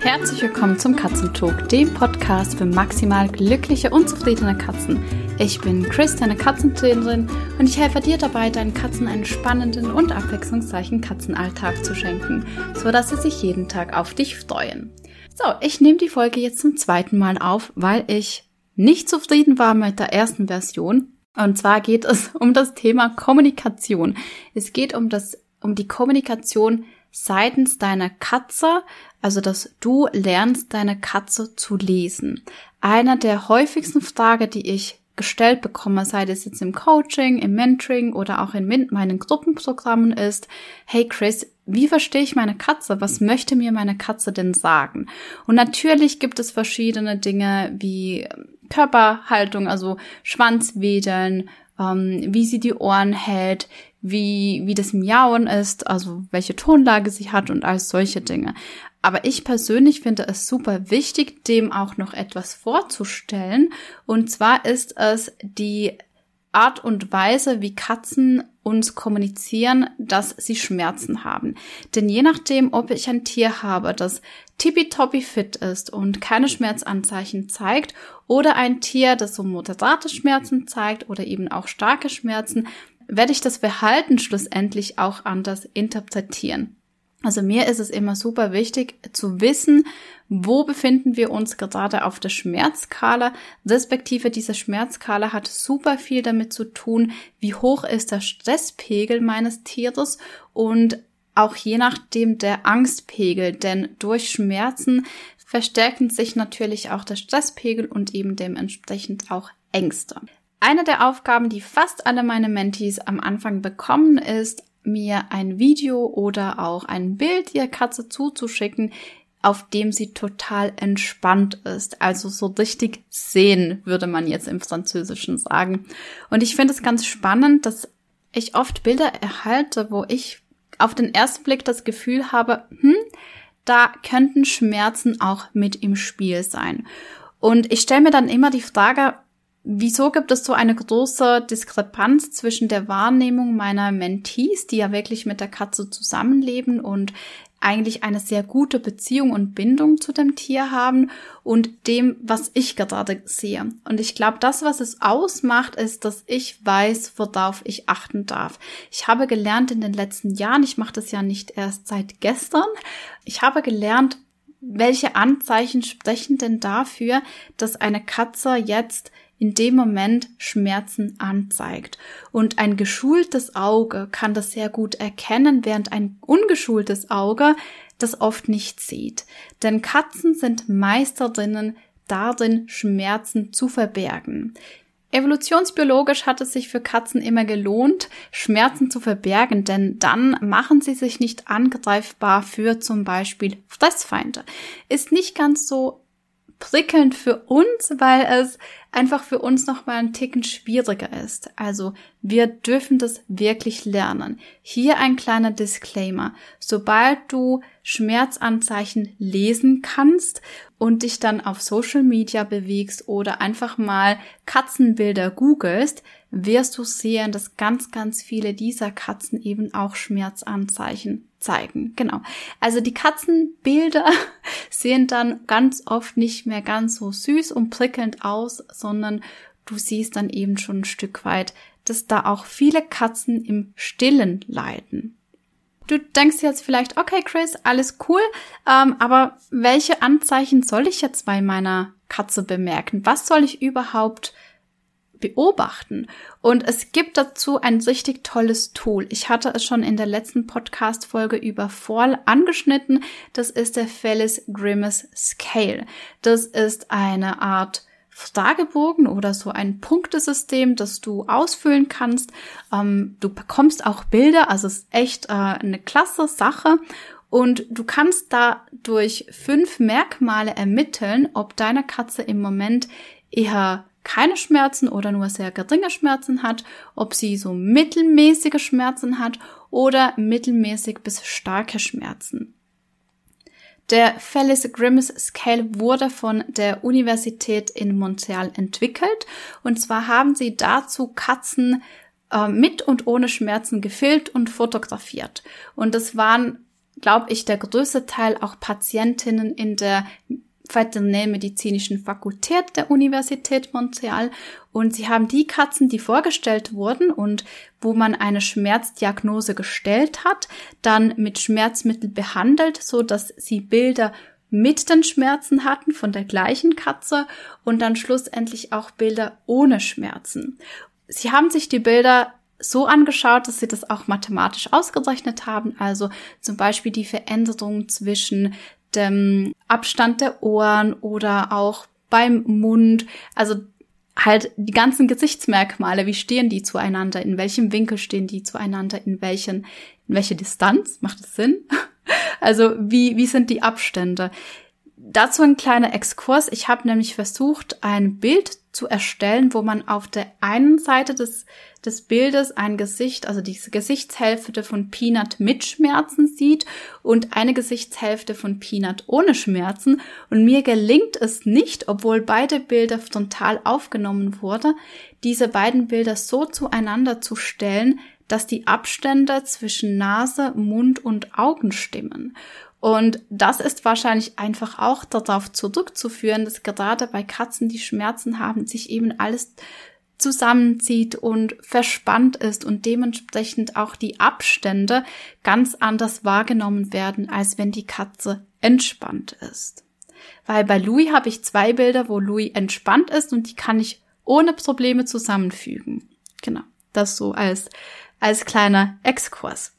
Herzlich willkommen zum Katzentalk, dem Podcast für maximal glückliche und zufriedene Katzen. Ich bin Chris, deine Katzentrainerin, und ich helfe dir dabei, deinen Katzen einen spannenden und abwechslungsreichen Katzenalltag zu schenken, sodass sie sich jeden Tag auf dich freuen. So, ich nehme die Folge jetzt zum zweiten Mal auf, weil ich nicht zufrieden war mit der ersten Version. Und zwar geht es um das Thema Kommunikation. Es geht um das, um die Kommunikation seitens deiner Katze, also dass du lernst, deine Katze zu lesen. Einer der häufigsten Fragen, die ich gestellt bekomme, sei es jetzt im Coaching, im Mentoring oder auch in meinen Gruppenprogrammen ist, hey Chris, wie verstehe ich meine Katze? Was möchte mir meine Katze denn sagen? Und natürlich gibt es verschiedene Dinge wie Körperhaltung, also Schwanzwedeln, ähm, wie sie die Ohren hält, wie, wie das Miauen ist, also welche Tonlage sie hat und all solche Dinge. Aber ich persönlich finde es super wichtig, dem auch noch etwas vorzustellen. Und zwar ist es die Art und Weise, wie Katzen uns kommunizieren, dass sie Schmerzen haben. Denn je nachdem, ob ich ein Tier habe, das tippitoppi fit ist und keine Schmerzanzeichen zeigt, oder ein Tier, das so moderate Schmerzen zeigt oder eben auch starke Schmerzen, werde ich das Verhalten schlussendlich auch anders interpretieren. Also mir ist es immer super wichtig zu wissen, wo befinden wir uns gerade auf der Schmerzskala, respektive diese Schmerzskala hat super viel damit zu tun, wie hoch ist der Stresspegel meines Tieres und auch je nachdem der Angstpegel, denn durch Schmerzen verstärken sich natürlich auch der Stresspegel und eben dementsprechend auch Ängste. Eine der Aufgaben, die fast alle meine Mentees am Anfang bekommen, ist, mir ein Video oder auch ein Bild ihrer Katze zuzuschicken, auf dem sie total entspannt ist. Also so richtig sehen, würde man jetzt im Französischen sagen. Und ich finde es ganz spannend, dass ich oft Bilder erhalte, wo ich auf den ersten Blick das Gefühl habe, hm, da könnten Schmerzen auch mit im Spiel sein. Und ich stelle mir dann immer die Frage, Wieso gibt es so eine große Diskrepanz zwischen der Wahrnehmung meiner Mentees, die ja wirklich mit der Katze zusammenleben und eigentlich eine sehr gute Beziehung und Bindung zu dem Tier haben und dem, was ich gerade sehe. Und ich glaube, das, was es ausmacht, ist, dass ich weiß, worauf ich achten darf. Ich habe gelernt in den letzten Jahren, ich mache das ja nicht erst seit gestern, ich habe gelernt, welche Anzeichen sprechen denn dafür, dass eine Katze jetzt in dem Moment Schmerzen anzeigt. Und ein geschultes Auge kann das sehr gut erkennen, während ein ungeschultes Auge das oft nicht sieht. Denn Katzen sind Meisterinnen darin, Schmerzen zu verbergen. Evolutionsbiologisch hat es sich für Katzen immer gelohnt, Schmerzen zu verbergen, denn dann machen sie sich nicht angreifbar für zum Beispiel Fressfeinde. Ist nicht ganz so prickelnd für uns, weil es einfach für uns noch mal ein Ticken schwieriger ist. Also wir dürfen das wirklich lernen. Hier ein kleiner Disclaimer. Sobald du Schmerzanzeichen lesen kannst und dich dann auf Social Media bewegst oder einfach mal Katzenbilder googelst, wirst du sehen, dass ganz, ganz viele dieser Katzen eben auch Schmerzanzeichen zeigen. Genau. Also die Katzenbilder sehen dann ganz oft nicht mehr ganz so süß und prickelnd aus, sondern du siehst dann eben schon ein Stück weit, dass da auch viele Katzen im Stillen leiden. Du denkst jetzt vielleicht, okay, Chris, alles cool, ähm, aber welche Anzeichen soll ich jetzt bei meiner Katze bemerken? Was soll ich überhaupt beobachten. Und es gibt dazu ein richtig tolles Tool. Ich hatte es schon in der letzten Podcast-Folge über Fall angeschnitten. Das ist der Felis Grimace Scale. Das ist eine Art Fragebogen oder so ein Punktesystem, das du ausfüllen kannst. Ähm, du bekommst auch Bilder, also es ist echt äh, eine klasse Sache. Und du kannst da durch fünf Merkmale ermitteln, ob deine Katze im Moment eher keine Schmerzen oder nur sehr geringe Schmerzen hat, ob sie so mittelmäßige Schmerzen hat oder mittelmäßig bis starke Schmerzen. Der Felis Grimace Scale wurde von der Universität in Montreal entwickelt und zwar haben sie dazu Katzen äh, mit und ohne Schmerzen gefilmt und fotografiert. Und es waren glaube ich, der größte Teil auch Patientinnen in der Veterinärmedizinischen Fakultät der Universität Montreal und sie haben die Katzen, die vorgestellt wurden und wo man eine Schmerzdiagnose gestellt hat, dann mit Schmerzmittel behandelt, so dass sie Bilder mit den Schmerzen hatten von der gleichen Katze und dann schlussendlich auch Bilder ohne Schmerzen. Sie haben sich die Bilder so angeschaut, dass sie das auch mathematisch ausgerechnet haben, also zum Beispiel die Veränderung zwischen dem Abstand der Ohren oder auch beim Mund, also halt die ganzen Gesichtsmerkmale, wie stehen die zueinander, in welchem Winkel stehen die zueinander, in welchen, in welche Distanz, macht es Sinn? Also wie, wie sind die Abstände? Dazu ein kleiner Exkurs. Ich habe nämlich versucht, ein Bild zu erstellen, wo man auf der einen Seite des, des Bildes ein Gesicht, also diese Gesichtshälfte von Peanut mit Schmerzen sieht und eine Gesichtshälfte von Peanut ohne Schmerzen. Und mir gelingt es nicht, obwohl beide Bilder frontal aufgenommen wurden, diese beiden Bilder so zueinander zu stellen, dass die Abstände zwischen Nase, Mund und Augen stimmen. Und das ist wahrscheinlich einfach auch darauf zurückzuführen, dass gerade bei Katzen, die Schmerzen haben, sich eben alles zusammenzieht und verspannt ist und dementsprechend auch die Abstände ganz anders wahrgenommen werden, als wenn die Katze entspannt ist. Weil bei Louis habe ich zwei Bilder, wo Louis entspannt ist und die kann ich ohne Probleme zusammenfügen. Genau, das so als, als kleiner Exkurs.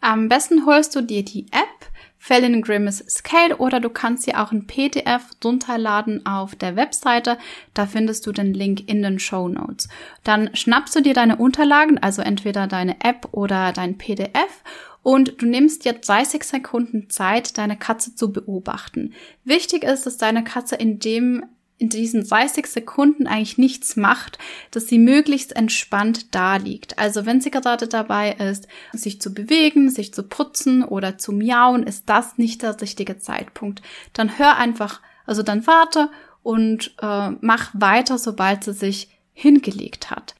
Am besten holst du dir die App Felin Grimace Scale oder du kannst sie auch in PDF runterladen auf der Webseite. Da findest du den Link in den Show Notes. Dann schnappst du dir deine Unterlagen, also entweder deine App oder dein PDF und du nimmst jetzt 30 Sekunden Zeit, deine Katze zu beobachten. Wichtig ist, dass deine Katze in dem in diesen 30 Sekunden eigentlich nichts macht, dass sie möglichst entspannt da liegt. Also wenn sie gerade dabei ist, sich zu bewegen, sich zu putzen oder zu miauen, ist das nicht der richtige Zeitpunkt. Dann hör einfach, also dann warte und äh, mach weiter, sobald sie sich hingelegt hat.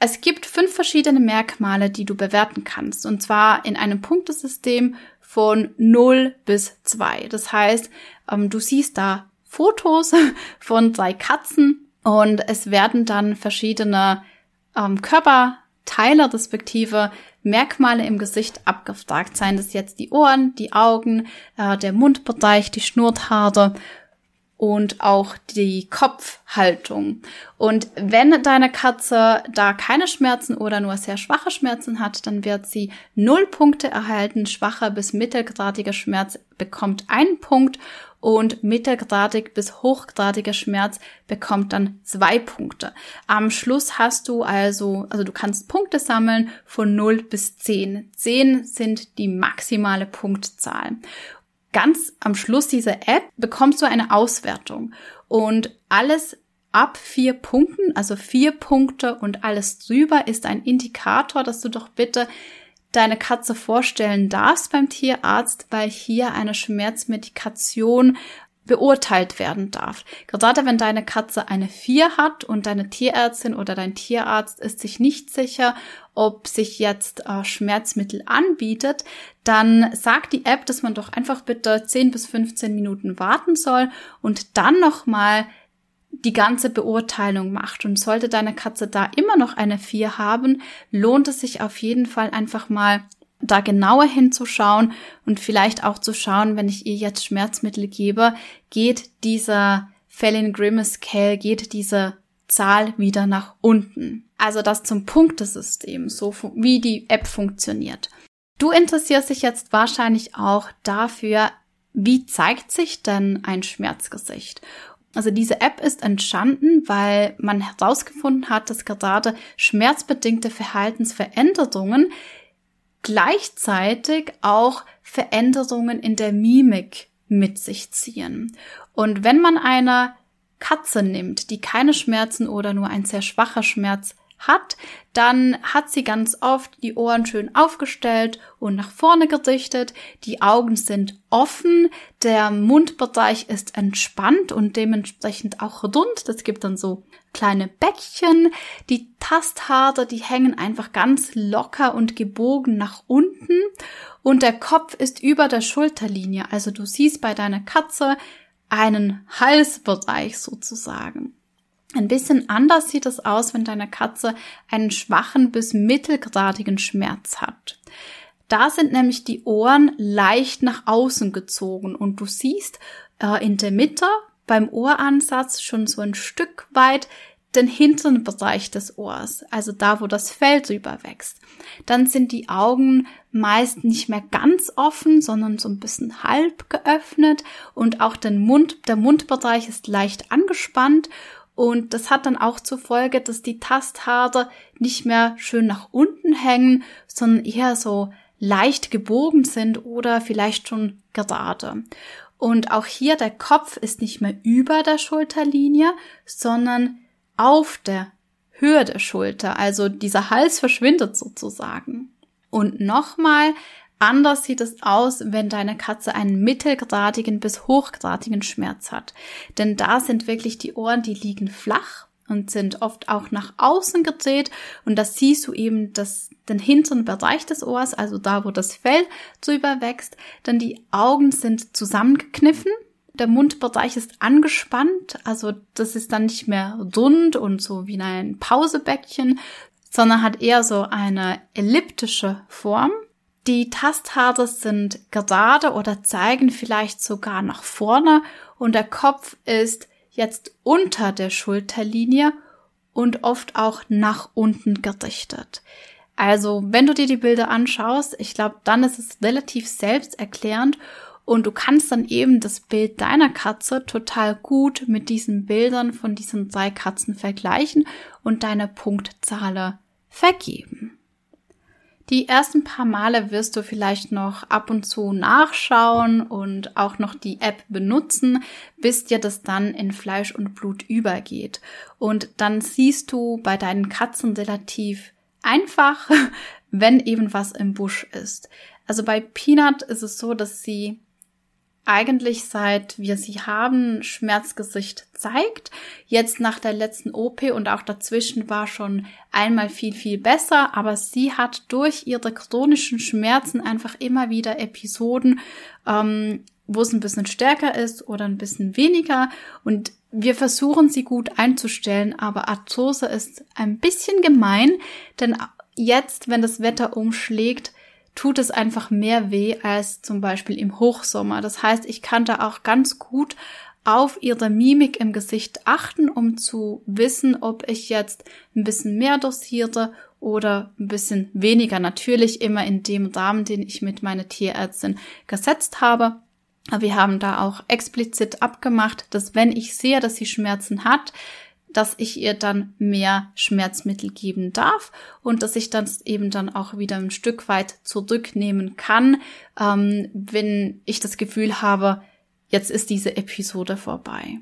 Es gibt fünf verschiedene Merkmale, die du bewerten kannst, und zwar in einem Punktesystem von 0 bis 2. Das heißt, ähm, du siehst da Fotos von drei Katzen und es werden dann verschiedene ähm, Körperteile respektive Merkmale im Gesicht abgefragt. Seien das jetzt die Ohren, die Augen, äh, der Mundbereich, die Schnurrhaare und auch die Kopfhaltung. Und wenn deine Katze da keine Schmerzen oder nur sehr schwache Schmerzen hat, dann wird sie null Punkte erhalten. Schwacher bis mittelgradiger Schmerz bekommt einen Punkt und mittelgradig bis hochgradiger Schmerz bekommt dann zwei Punkte. Am Schluss hast du also, also du kannst Punkte sammeln von 0 bis 10. 10 sind die maximale Punktzahl. Ganz am Schluss dieser App bekommst du eine Auswertung. Und alles ab vier Punkten, also vier Punkte und alles drüber ist ein Indikator, dass du doch bitte deine Katze vorstellen darfst beim Tierarzt, weil hier eine Schmerzmedikation beurteilt werden darf. Gerade wenn deine Katze eine 4 hat und deine Tierärztin oder dein Tierarzt ist sich nicht sicher, ob sich jetzt äh, Schmerzmittel anbietet, dann sagt die App, dass man doch einfach bitte 10 bis 15 Minuten warten soll und dann nochmal die ganze Beurteilung macht. Und sollte deine Katze da immer noch eine 4 haben, lohnt es sich auf jeden Fall einfach mal da genauer hinzuschauen und vielleicht auch zu schauen, wenn ich ihr jetzt Schmerzmittel gebe, geht dieser Felin Grimace Scale, geht diese Zahl wieder nach unten. Also das zum Punktesystem, so wie die App funktioniert. Du interessierst dich jetzt wahrscheinlich auch dafür, wie zeigt sich denn ein Schmerzgesicht? Also diese App ist entstanden, weil man herausgefunden hat, dass gerade schmerzbedingte Verhaltensveränderungen gleichzeitig auch Veränderungen in der Mimik mit sich ziehen. Und wenn man eine Katze nimmt, die keine Schmerzen oder nur ein sehr schwacher Schmerz hat, dann hat sie ganz oft die Ohren schön aufgestellt und nach vorne gerichtet, die Augen sind offen, der Mundbereich ist entspannt und dementsprechend auch rund. Das gibt dann so kleine Bäckchen. Die Tasthaare, die hängen einfach ganz locker und gebogen nach unten und der Kopf ist über der Schulterlinie. Also du siehst bei deiner Katze einen Halsbereich sozusagen. Ein bisschen anders sieht es aus, wenn deine Katze einen schwachen bis mittelgradigen Schmerz hat. Da sind nämlich die Ohren leicht nach außen gezogen und du siehst äh, in der Mitte beim Ohransatz schon so ein Stück weit den hinteren Bereich des Ohrs, also da, wo das Fell drüber wächst. Dann sind die Augen meist nicht mehr ganz offen, sondern so ein bisschen halb geöffnet und auch den Mund, der Mundbereich ist leicht angespannt und das hat dann auch zur Folge, dass die Tasthaare nicht mehr schön nach unten hängen, sondern eher so leicht gebogen sind oder vielleicht schon gerade. Und auch hier der Kopf ist nicht mehr über der Schulterlinie, sondern auf der Höhe der Schulter. Also dieser Hals verschwindet sozusagen. Und nochmal, Anders sieht es aus, wenn deine Katze einen mittelgradigen bis hochgradigen Schmerz hat. Denn da sind wirklich die Ohren, die liegen flach und sind oft auch nach außen gedreht und das siehst du eben das, den hinteren Bereich des Ohrs, also da, wo das Fell drüber wächst. Dann die Augen sind zusammengekniffen, der Mundbereich ist angespannt, also das ist dann nicht mehr rund und so wie ein Pausebäckchen, sondern hat eher so eine elliptische Form die Tasthaare sind gerade oder zeigen vielleicht sogar nach vorne und der Kopf ist jetzt unter der Schulterlinie und oft auch nach unten gerichtet. Also, wenn du dir die Bilder anschaust, ich glaube, dann ist es relativ selbsterklärend und du kannst dann eben das Bild deiner Katze total gut mit diesen Bildern von diesen drei Katzen vergleichen und deine Punktzahl vergeben. Die ersten paar Male wirst du vielleicht noch ab und zu nachschauen und auch noch die App benutzen, bis dir das dann in Fleisch und Blut übergeht. Und dann siehst du bei deinen Katzen relativ einfach, wenn eben was im Busch ist. Also bei Peanut ist es so, dass sie eigentlich seit wir sie haben Schmerzgesicht zeigt. Jetzt nach der letzten OP und auch dazwischen war schon einmal viel, viel besser, aber sie hat durch ihre chronischen Schmerzen einfach immer wieder Episoden, ähm, wo es ein bisschen stärker ist oder ein bisschen weniger. Und wir versuchen sie gut einzustellen, aber Arthrose ist ein bisschen gemein, denn jetzt, wenn das Wetter umschlägt, tut es einfach mehr weh als zum Beispiel im Hochsommer. Das heißt, ich kann da auch ganz gut auf ihre Mimik im Gesicht achten, um zu wissen, ob ich jetzt ein bisschen mehr dosiere oder ein bisschen weniger. Natürlich immer in dem Rahmen, den ich mit meiner Tierärztin gesetzt habe. Wir haben da auch explizit abgemacht, dass wenn ich sehe, dass sie Schmerzen hat, dass ich ihr dann mehr Schmerzmittel geben darf und dass ich das eben dann auch wieder ein Stück weit zurücknehmen kann, ähm, wenn ich das Gefühl habe, jetzt ist diese Episode vorbei.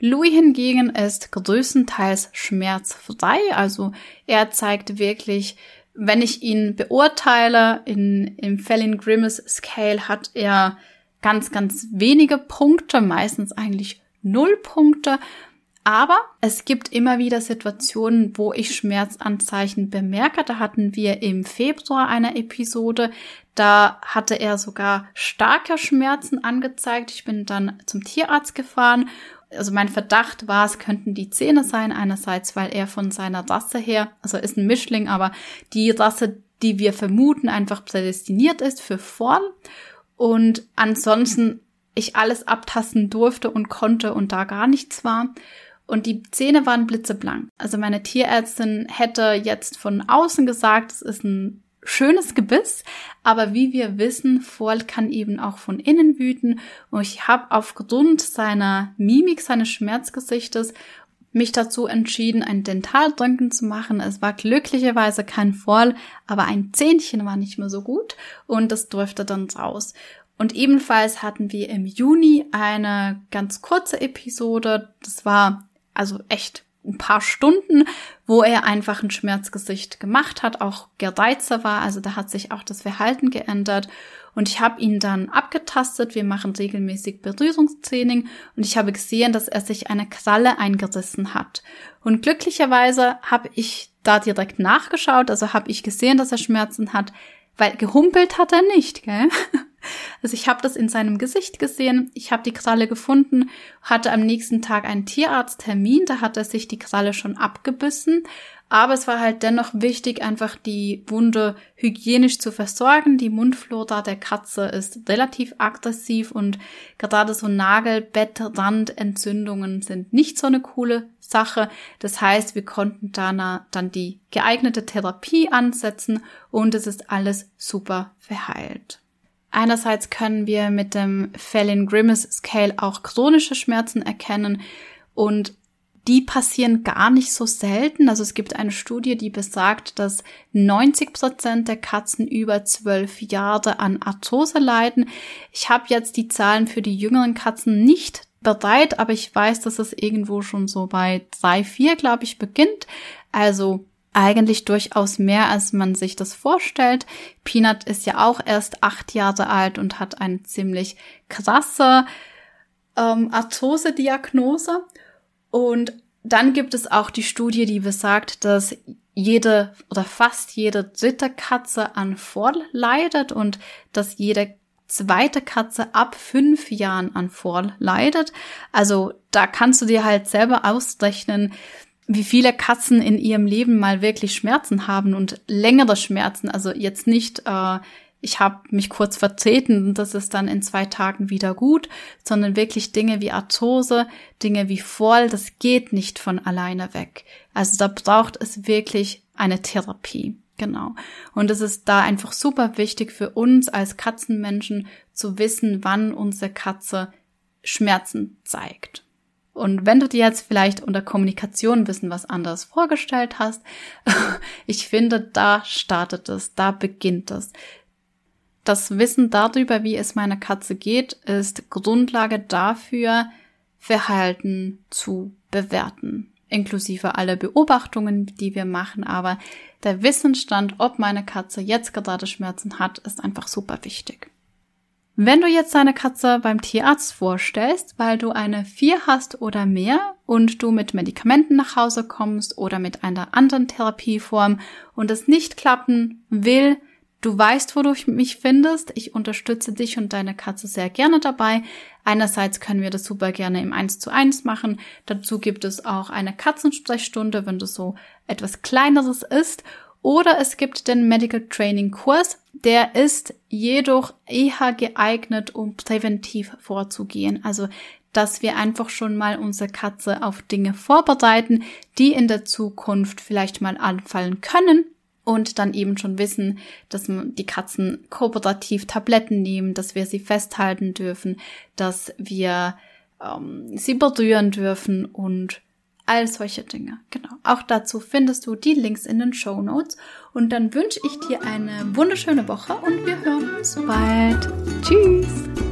Louis hingegen ist größtenteils schmerzfrei, also er zeigt wirklich, wenn ich ihn beurteile, in, im Felling Grimace Scale hat er ganz, ganz wenige Punkte, meistens eigentlich null Punkte aber es gibt immer wieder Situationen, wo ich Schmerzanzeichen bemerke. Da hatten wir im Februar eine Episode. Da hatte er sogar starke Schmerzen angezeigt. Ich bin dann zum Tierarzt gefahren. Also mein Verdacht war, es könnten die Zähne sein. Einerseits, weil er von seiner Rasse her, also ist ein Mischling, aber die Rasse, die wir vermuten, einfach prädestiniert ist für Vorn. Und ansonsten ich alles abtasten durfte und konnte und da gar nichts war. Und die Zähne waren blitzeblank. Also meine Tierärztin hätte jetzt von außen gesagt, es ist ein schönes Gebiss, aber wie wir wissen, Vorl kann eben auch von innen wüten. Und ich habe aufgrund seiner Mimik, seines Schmerzgesichtes mich dazu entschieden, ein Dentaldrücken zu machen. Es war glücklicherweise kein Vorl, aber ein Zähnchen war nicht mehr so gut und das durfte dann raus. Und ebenfalls hatten wir im Juni eine ganz kurze Episode. Das war also echt ein paar Stunden, wo er einfach ein Schmerzgesicht gemacht hat, auch gereizter war. Also da hat sich auch das Verhalten geändert. Und ich habe ihn dann abgetastet. Wir machen regelmäßig Berührungstraining und ich habe gesehen, dass er sich eine Kralle eingerissen hat. Und glücklicherweise habe ich da direkt nachgeschaut, also habe ich gesehen, dass er Schmerzen hat, weil gehumpelt hat er nicht, gell? Also ich habe das in seinem Gesicht gesehen, ich habe die Kralle gefunden, hatte am nächsten Tag einen Tierarzttermin, da hat er sich die Kralle schon abgebissen, aber es war halt dennoch wichtig, einfach die Wunde hygienisch zu versorgen. Die Mundflora der Katze ist relativ aggressiv und gerade so Nagelbettrand-Entzündungen sind nicht so eine coole Sache. Das heißt, wir konnten dann, dann die geeignete Therapie ansetzen und es ist alles super verheilt. Einerseits können wir mit dem Fallin Grimace Scale auch chronische Schmerzen erkennen und die passieren gar nicht so selten. Also es gibt eine Studie, die besagt, dass 90 Prozent der Katzen über zwölf Jahre an Arthrose leiden. Ich habe jetzt die Zahlen für die jüngeren Katzen nicht bereit, aber ich weiß, dass es irgendwo schon so bei drei, vier, glaube ich, beginnt. Also eigentlich durchaus mehr, als man sich das vorstellt. Peanut ist ja auch erst acht Jahre alt und hat eine ziemlich krasse ähm, Arthrose-Diagnose. Und dann gibt es auch die Studie, die besagt, dass jede oder fast jede dritte Katze an Fall leidet und dass jede zweite Katze ab fünf Jahren an Fall leidet. Also da kannst du dir halt selber ausrechnen, wie viele Katzen in ihrem Leben mal wirklich Schmerzen haben und längere Schmerzen. Also jetzt nicht, äh, ich habe mich kurz vertreten und das ist dann in zwei Tagen wieder gut, sondern wirklich Dinge wie Arthrose, Dinge wie Voll, das geht nicht von alleine weg. Also da braucht es wirklich eine Therapie. Genau. Und es ist da einfach super wichtig für uns als Katzenmenschen zu wissen, wann unsere Katze Schmerzen zeigt. Und wenn du dir jetzt vielleicht unter Kommunikation ein bisschen was anderes vorgestellt hast, ich finde, da startet es, da beginnt es. Das Wissen darüber, wie es meiner Katze geht, ist Grundlage dafür, Verhalten zu bewerten, inklusive aller Beobachtungen, die wir machen. Aber der Wissensstand, ob meine Katze jetzt gerade Schmerzen hat, ist einfach super wichtig. Wenn du jetzt deine Katze beim Tierarzt vorstellst, weil du eine 4 hast oder mehr und du mit Medikamenten nach Hause kommst oder mit einer anderen Therapieform und es nicht klappen will, du weißt, wo du mich findest. Ich unterstütze dich und deine Katze sehr gerne dabei. Einerseits können wir das super gerne im 1 zu 1 machen. Dazu gibt es auch eine Katzensprechstunde, wenn das so etwas kleineres ist. Oder es gibt den Medical Training Kurs, der ist jedoch eher geeignet, um präventiv vorzugehen. Also, dass wir einfach schon mal unsere Katze auf Dinge vorbereiten, die in der Zukunft vielleicht mal anfallen können und dann eben schon wissen, dass die Katzen kooperativ Tabletten nehmen, dass wir sie festhalten dürfen, dass wir ähm, sie berühren dürfen und all solche Dinge. Genau. Auch dazu findest du die Links in den Show Notes. Und dann wünsche ich dir eine wunderschöne Woche und wir hören uns bald. Tschüss!